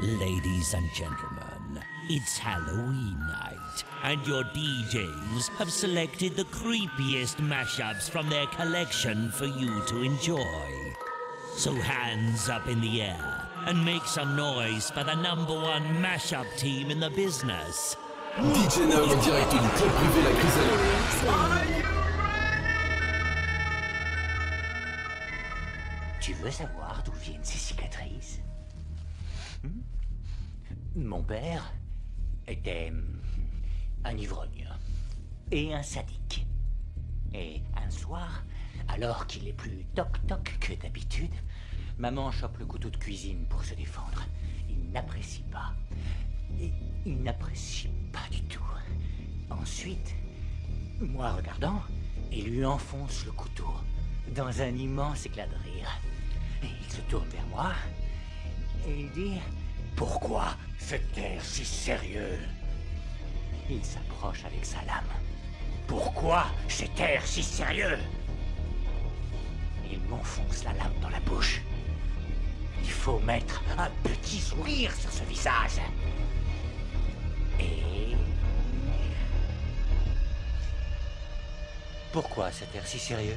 Ladies and gentlemen, it's Halloween night, and your DJs have selected the creepiest mashups from their collection for you to enjoy. So hands up in the air and make some noise for the number one mashup team in the business. DJ Nox en direct du club privé La Chrysalide. Tu veux savoir d'où viennent ces cicatrices Mon père était hum, un ivrogne et un sadique. Et un soir, alors qu'il est plus toc-toc que d'habitude, maman chope le couteau de cuisine pour se défendre. Il n'apprécie pas. Et il n'apprécie pas du tout. Ensuite, moi regardant, il lui enfonce le couteau dans un immense éclat de rire. Et il se tourne vers moi et il dit Pourquoi cet air si sérieux? Il s'approche avec sa lame. Pourquoi cet air si sérieux? Il m'enfonce la lame dans la bouche. Il faut mettre un petit sourire sur ce visage. Et. Pourquoi cet air si sérieux?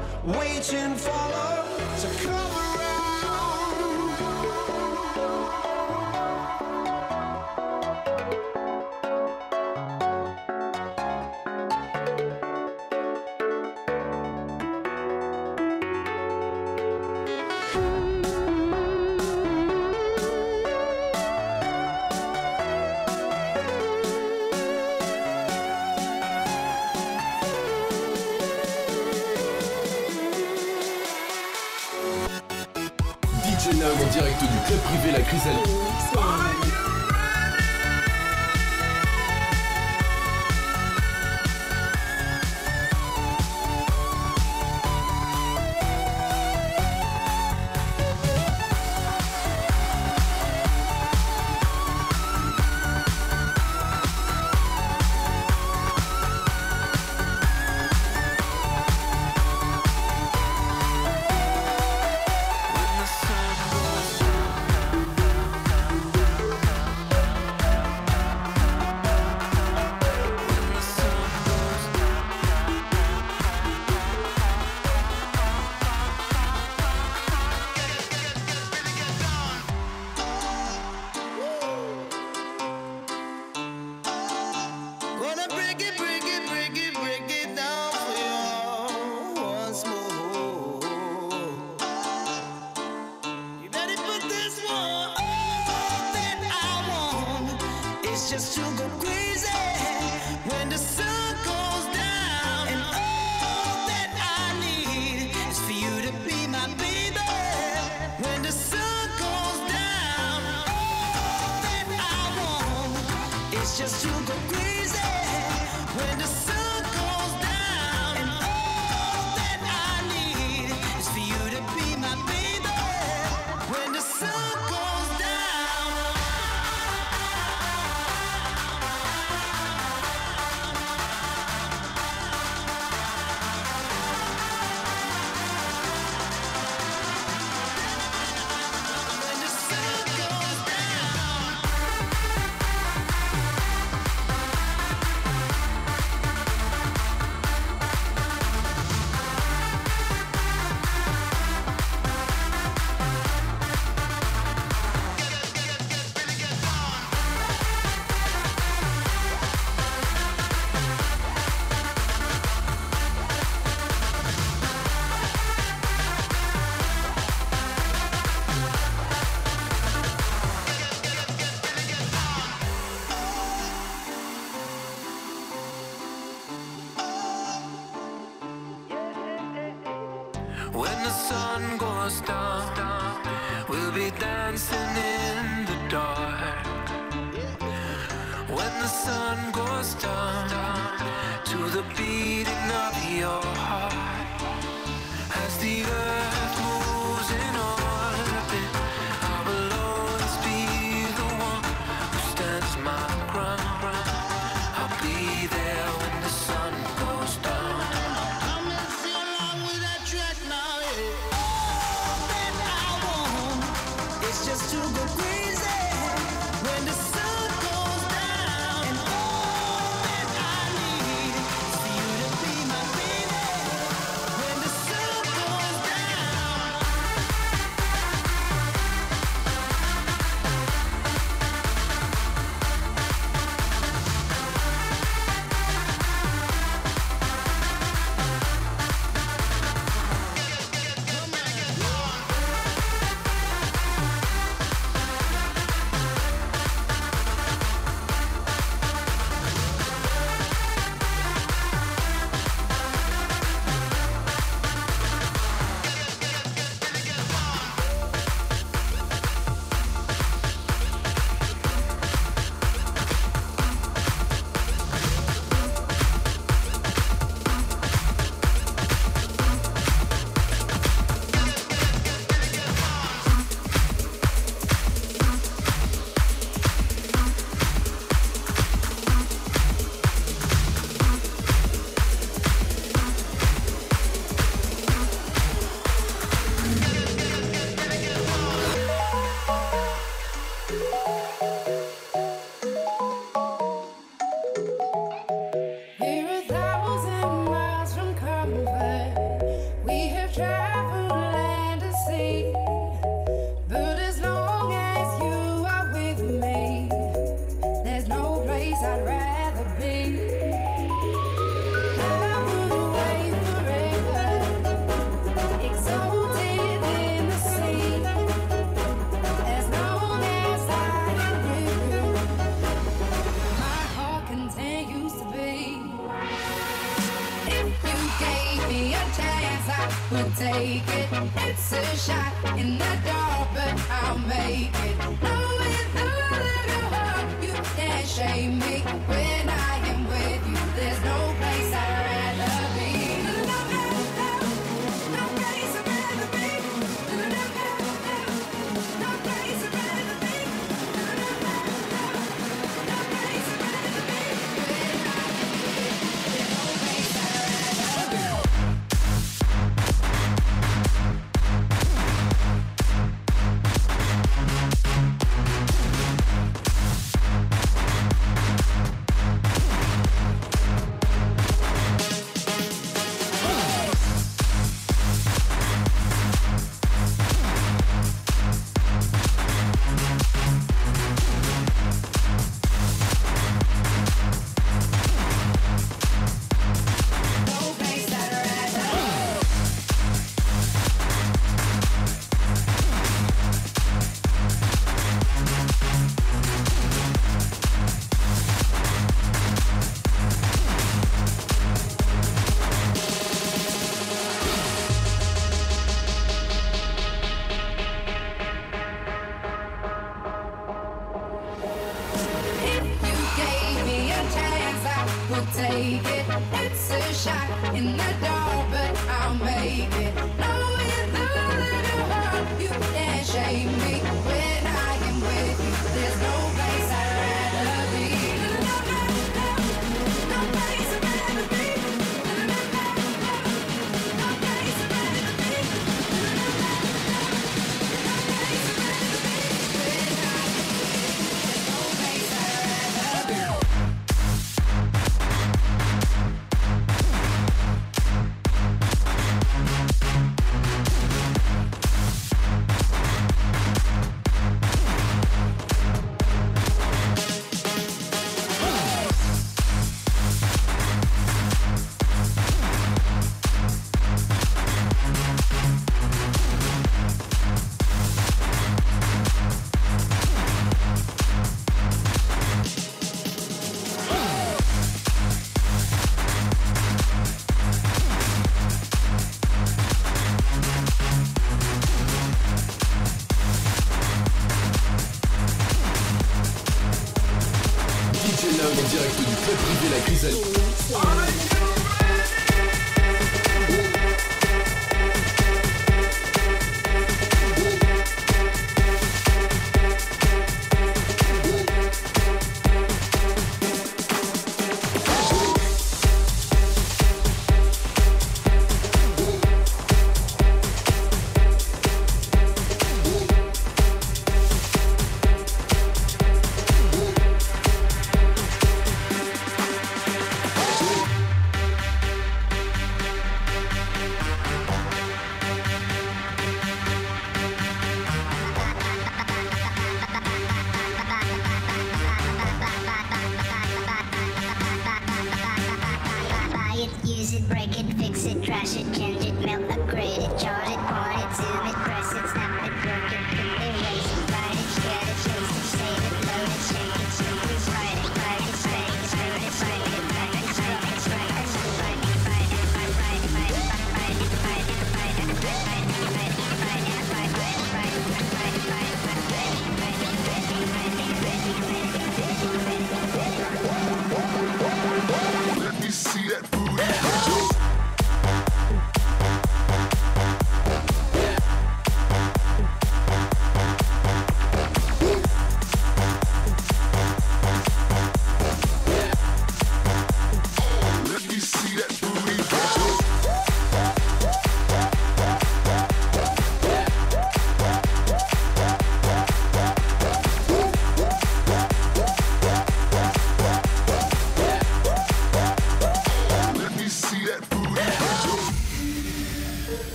waiting for love to come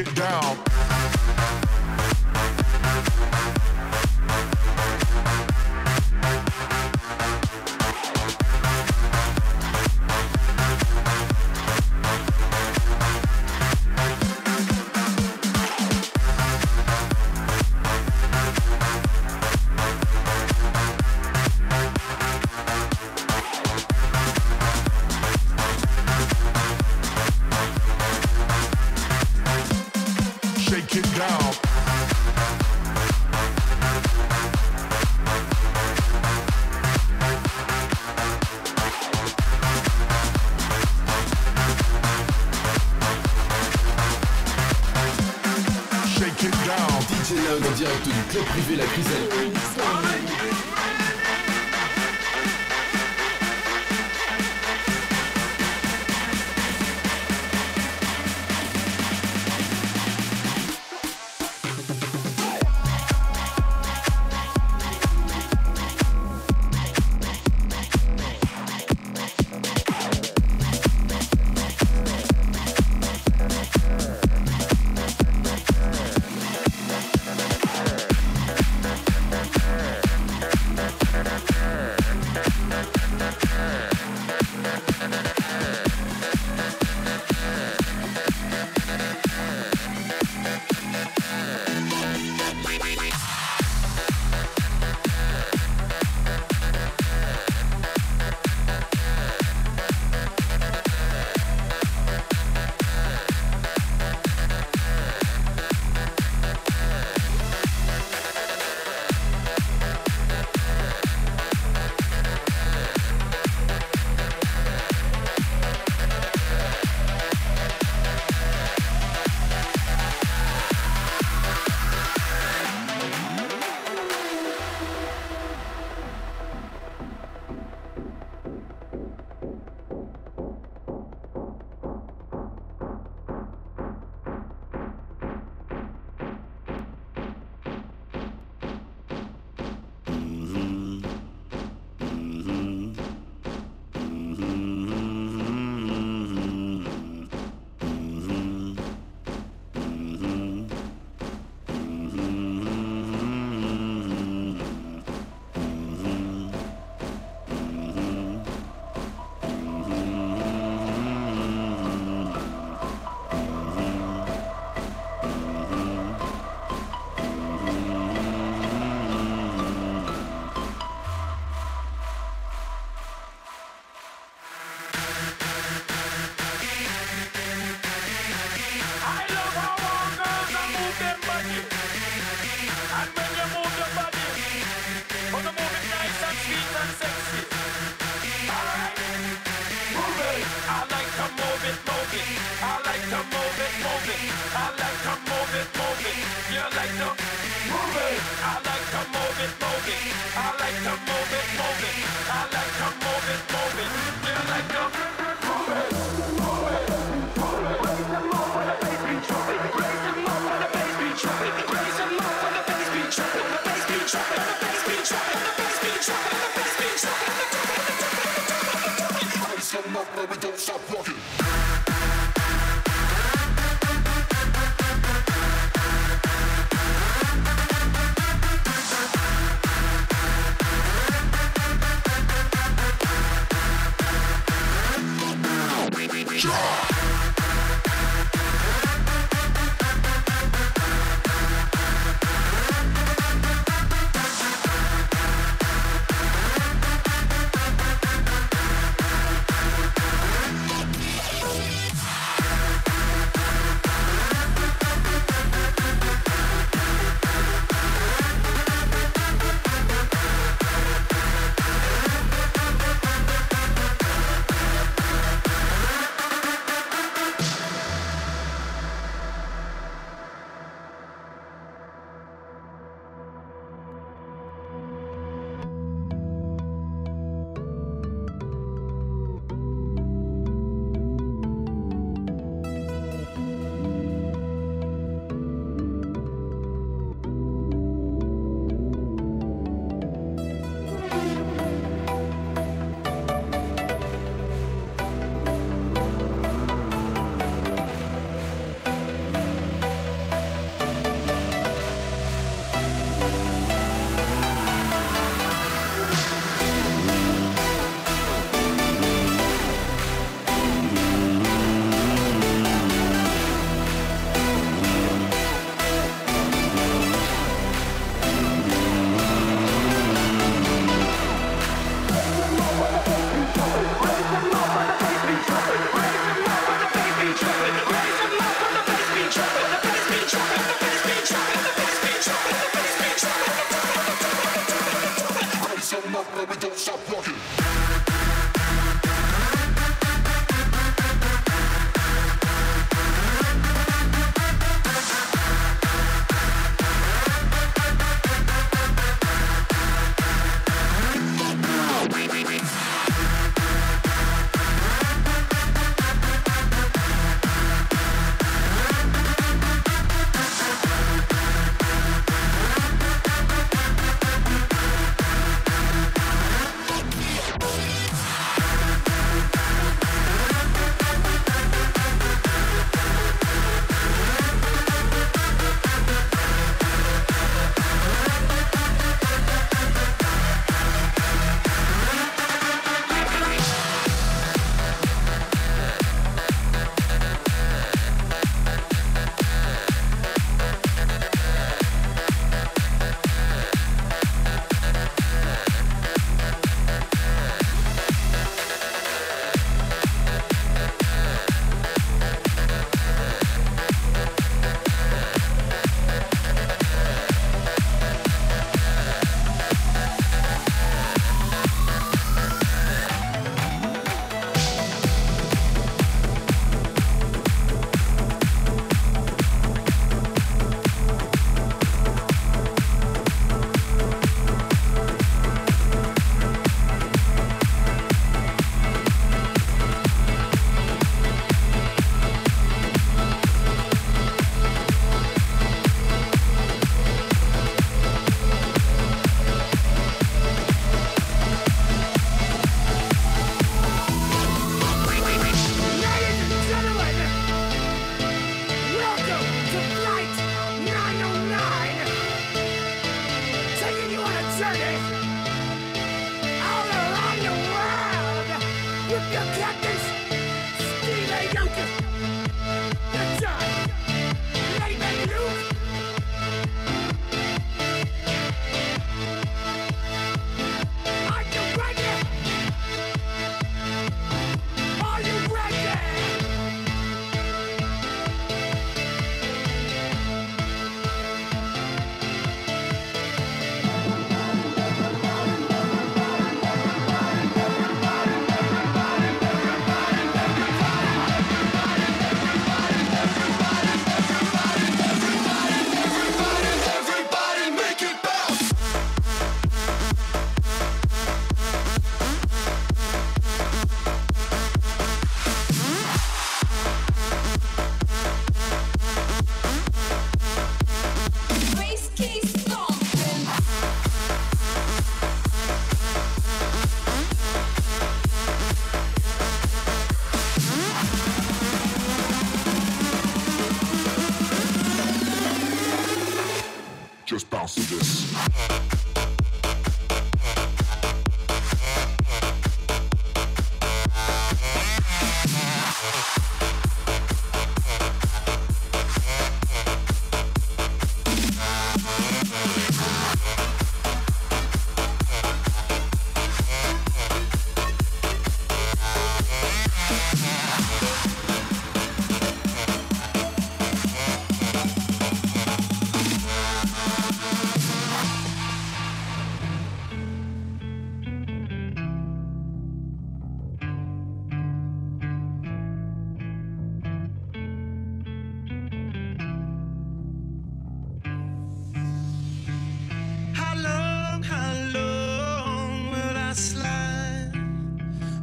It down.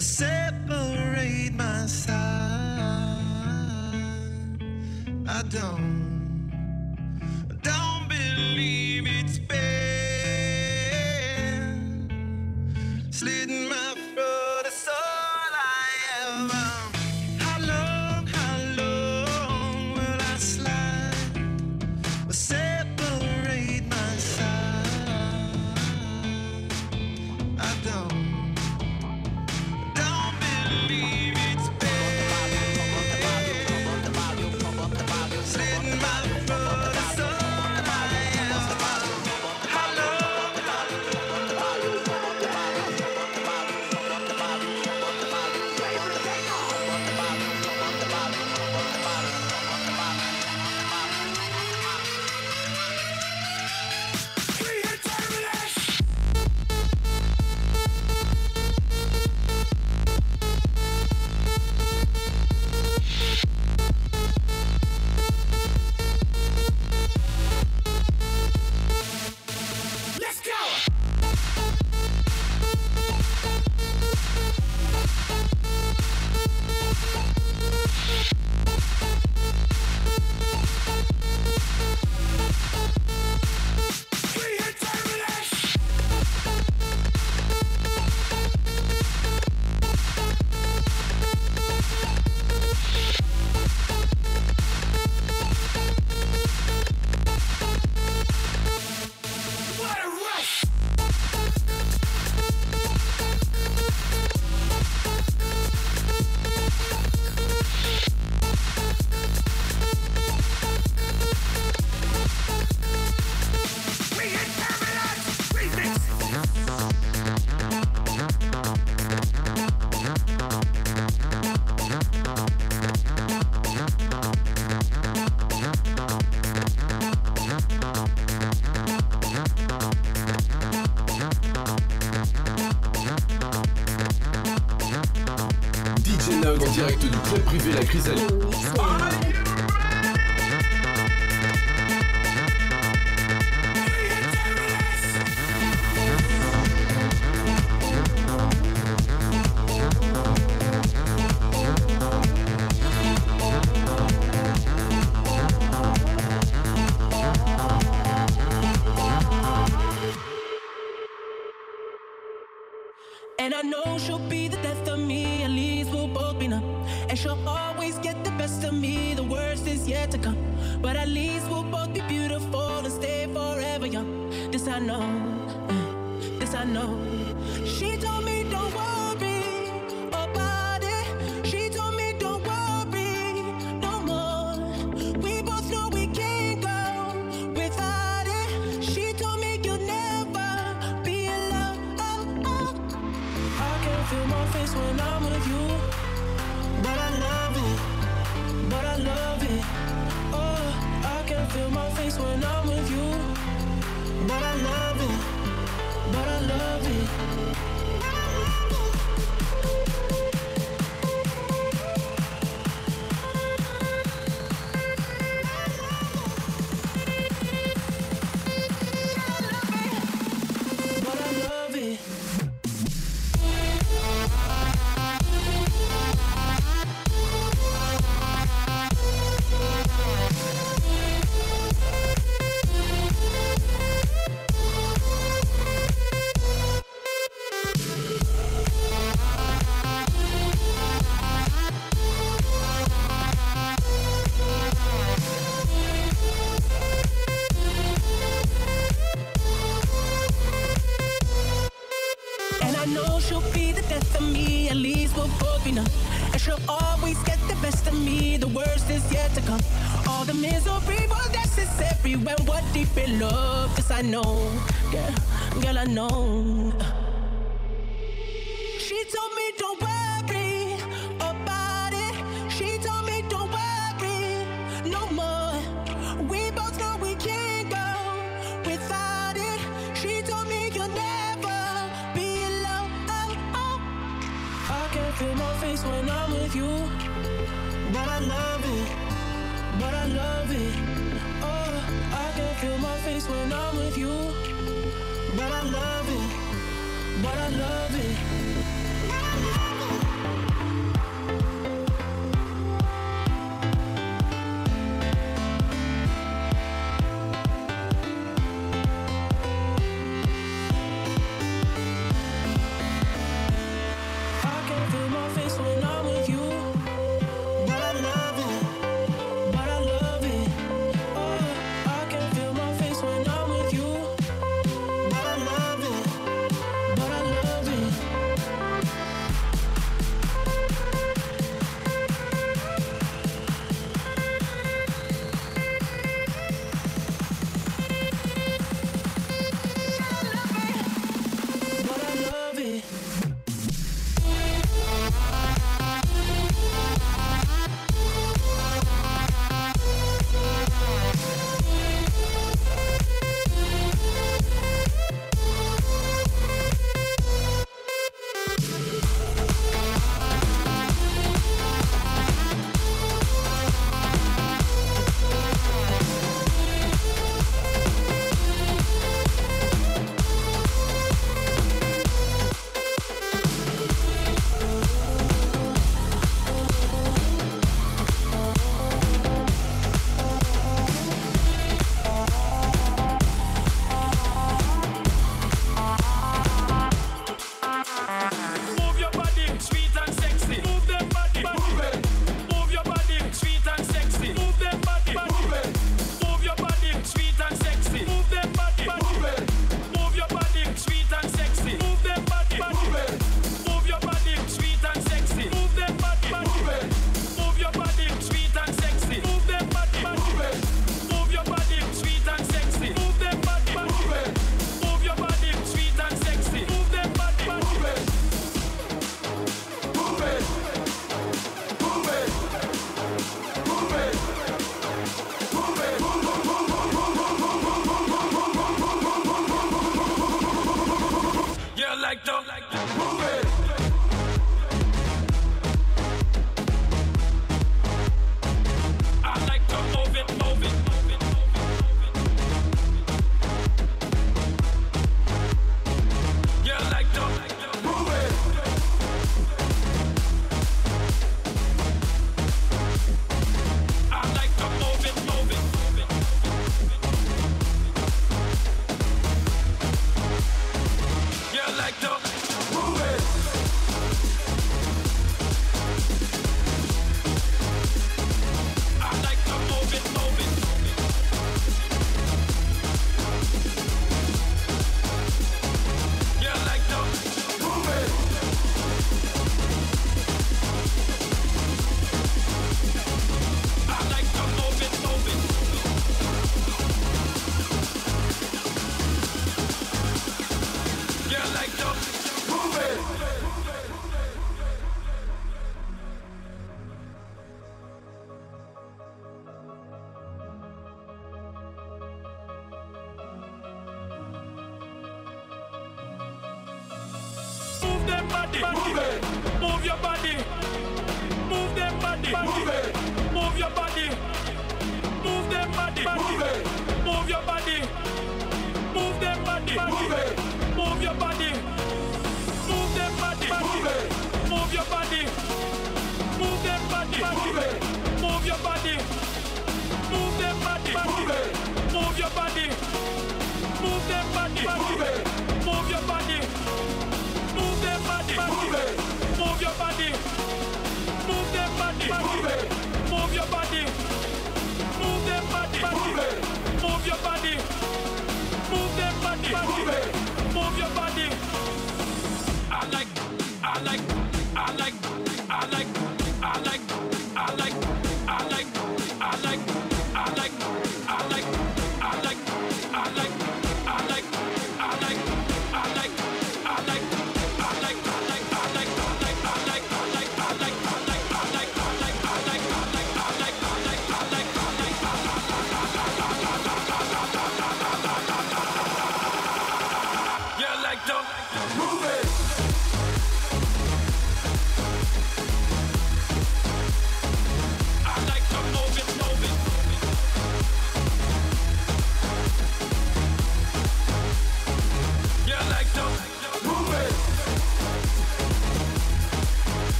Separate my side? I don't privé La Chrysalide.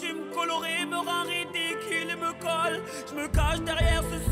costume coloré me rend ridicule et me colle. Je me cache derrière ce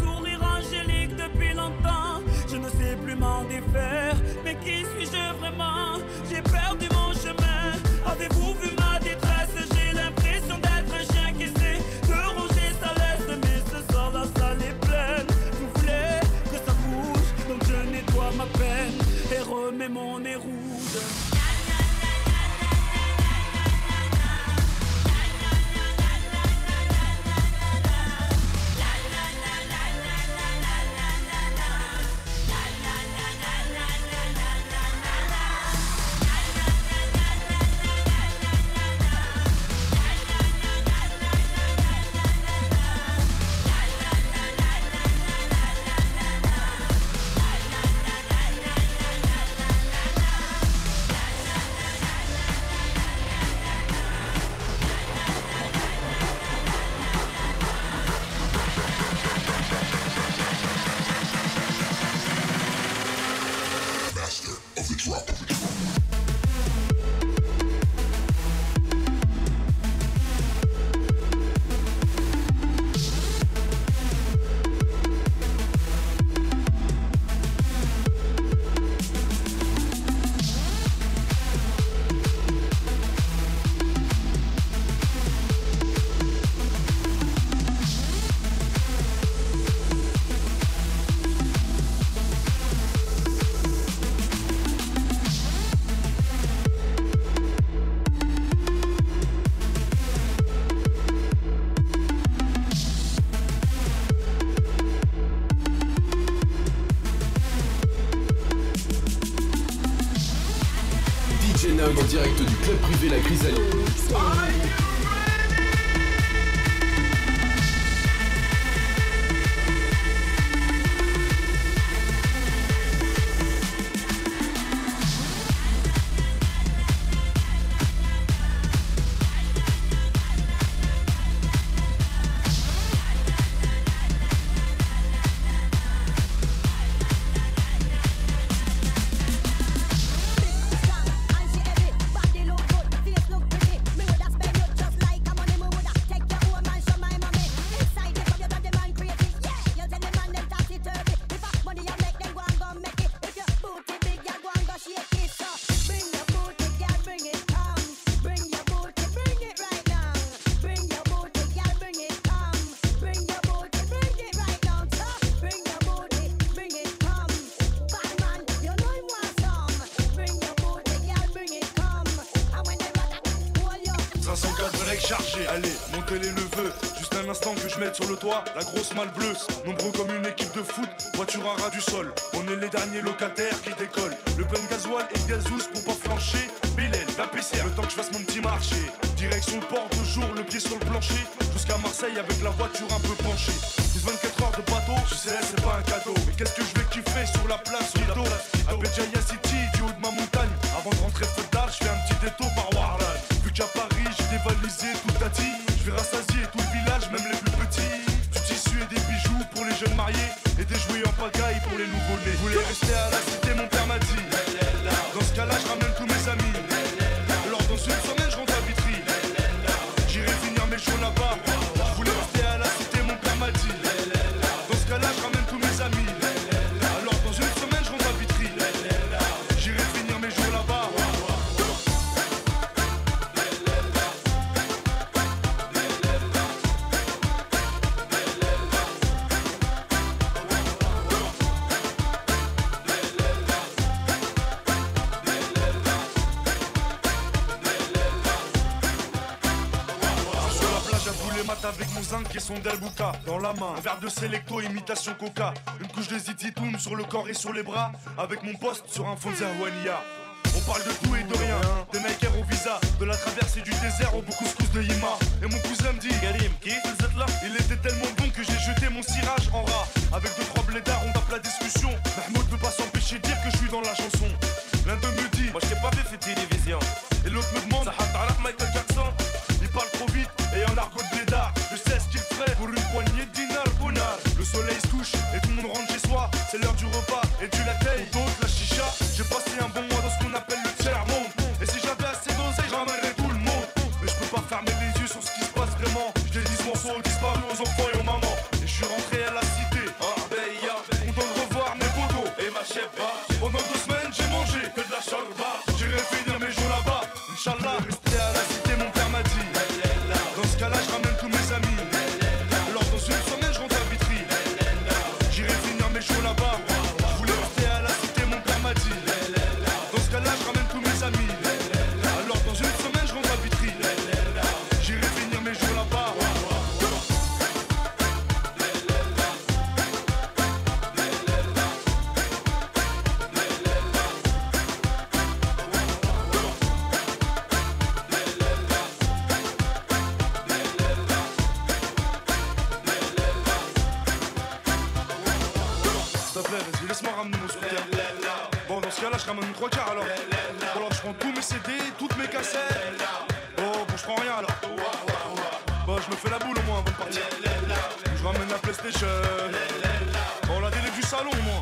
mette sur le toit la grosse malle bleue. Nombreux comme une équipe de foot, voiture à ras du sol. On est les derniers locataires qui décollent. Le plein gasoil et gazous pour pas flancher. Bilal, la PCR, le temps que je fasse mon petit marché. Direction le port de jour, le pied sur le plancher. Jusqu'à Marseille avec la voiture un peu penchée. Plus 24 heures de bateau, je sais, c'est pas un cadeau. Mais qu'est-ce que je vais kiffer sur la place Quito À Béjaïa City, du haut de ma montagne. Avant de rentrer feu d'art, je fais un petit détour nouveaux-nés. Vous voulez rester à la Un verre de sélecto, imitation coca. Une couche de zititoun sur le corps et sur les bras. Avec mon poste sur un fond de Zerwania. On parle de tout et de rien. Des Nike au visa, de la traversée du désert au couscous de Yima. Et mon cousin me dit Karim, qui Il était tellement bon que j'ai jeté mon cirage en rat. simplement. Je dédie ce morceau disparu aux enfants et alors. Je prends tous mes CD, toutes mes cassettes. Oh, bon, je prends rien alors. Bon, je me fais la boule au moins avant de partir. Je ramène la PlayStation. Bon, la télé du salon au moins.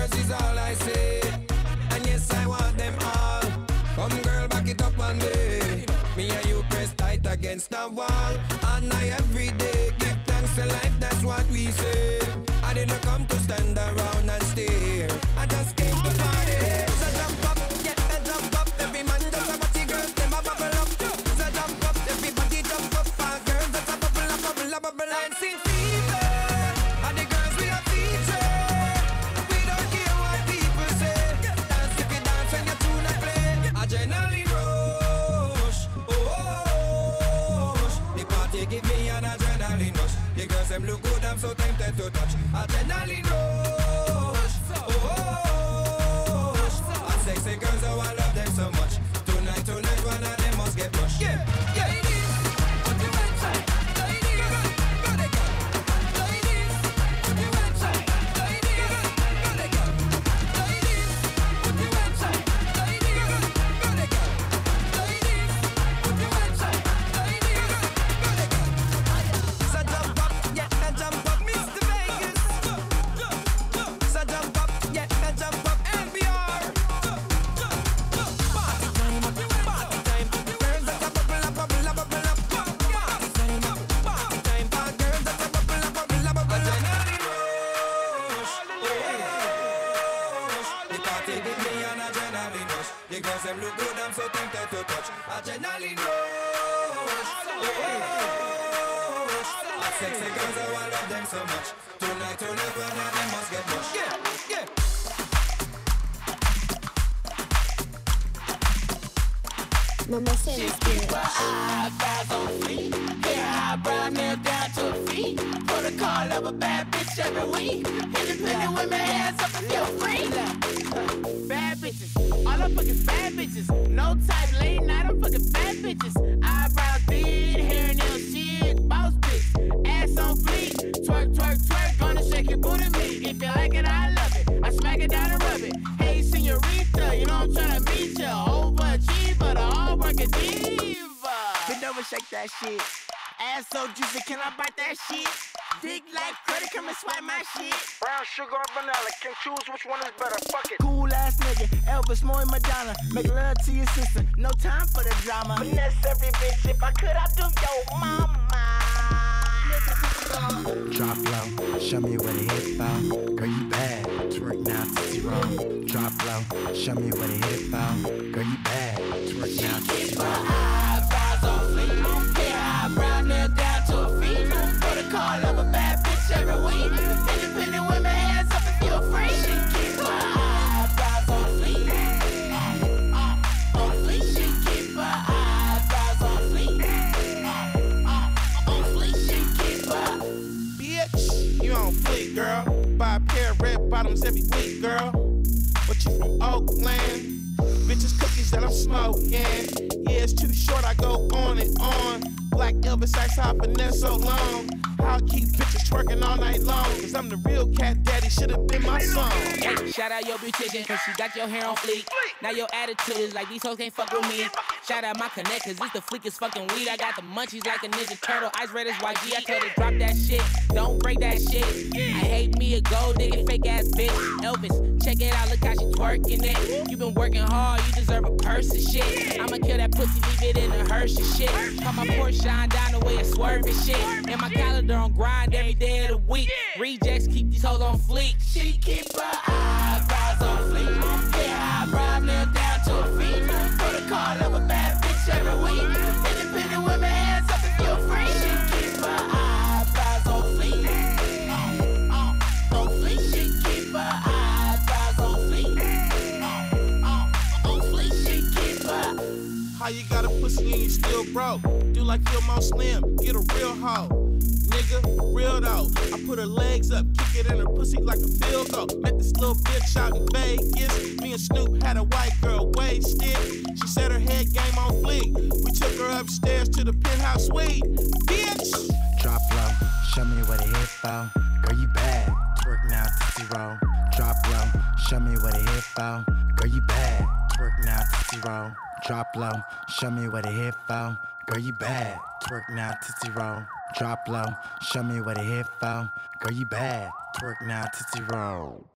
Yours is all I see. And yes, I want them all. Come, girl, back it up on me. Me and you press tight against the wall. And I every day give thanks to life, that's what we say. I didn't come choose which one is better. Fuck it. Cool ass nigga, Elvis, more Madonna. Make love to your sister, no time for the drama. Finesse every bitch, if I could, I'd do your mama. Drop low, show me where the hip. Girl, you bad. Twerk now to zero. Drop low, show me where the hip. Girl, you bad. Twerk now to zero. Eyebrows on fleek, hair eyebrow nail down to her feet. Protocol of a bad bitch every week. Bottoms girl. But you from Oakland? Bitches cookies that I'm smoking. Yeah, it's too short, I go on and on. Black Elvis ice hop finesse so long. I'll keep bitches twerking all night long. Cause I'm the real cat daddy, should've been my song. Hey, shout out your beautician, cause she got your hair on fleek. Now your attitude is like these hoes can't fuck with me. Shout out my connect, cause it's the fleekest fucking weed. I got the munchies like a ninja turtle, ice red as YG. I told her drop that shit, don't break that shit. I hate me a gold digging fake ass bitch. Elvis, check it out, look how she twerking it. You been working hard, you deserve a purse and shit. I'ma kill that pussy, leave it in a hearse shit. Call my Porsche shine down the way it swerve and shit. And my calendar on grind every day of the week. Rejects keep these hoes on fleek. She keep her eyebrows on fleek. Pussy and you still broke? Do like Mo Slim, get a real hoe. Nigga, real though. I put her legs up, kick it in her pussy like a field goal. Met this little bitch out in Vegas. Me and Snoop had a white girl wasted. She said her head game on fleek. We took her upstairs to the penthouse suite. Bitch! Drop low, show me where the hip out. Girl, you bad. Twerk now to zero. Drop low, show me where the hip out. Girl, you bad. Twerk now to zero. Drop low, show me where the hip out. Girl, you bad. Twerk now to zero. Drop low, show me where the hip out. Girl, you bad. Twerk now to zero.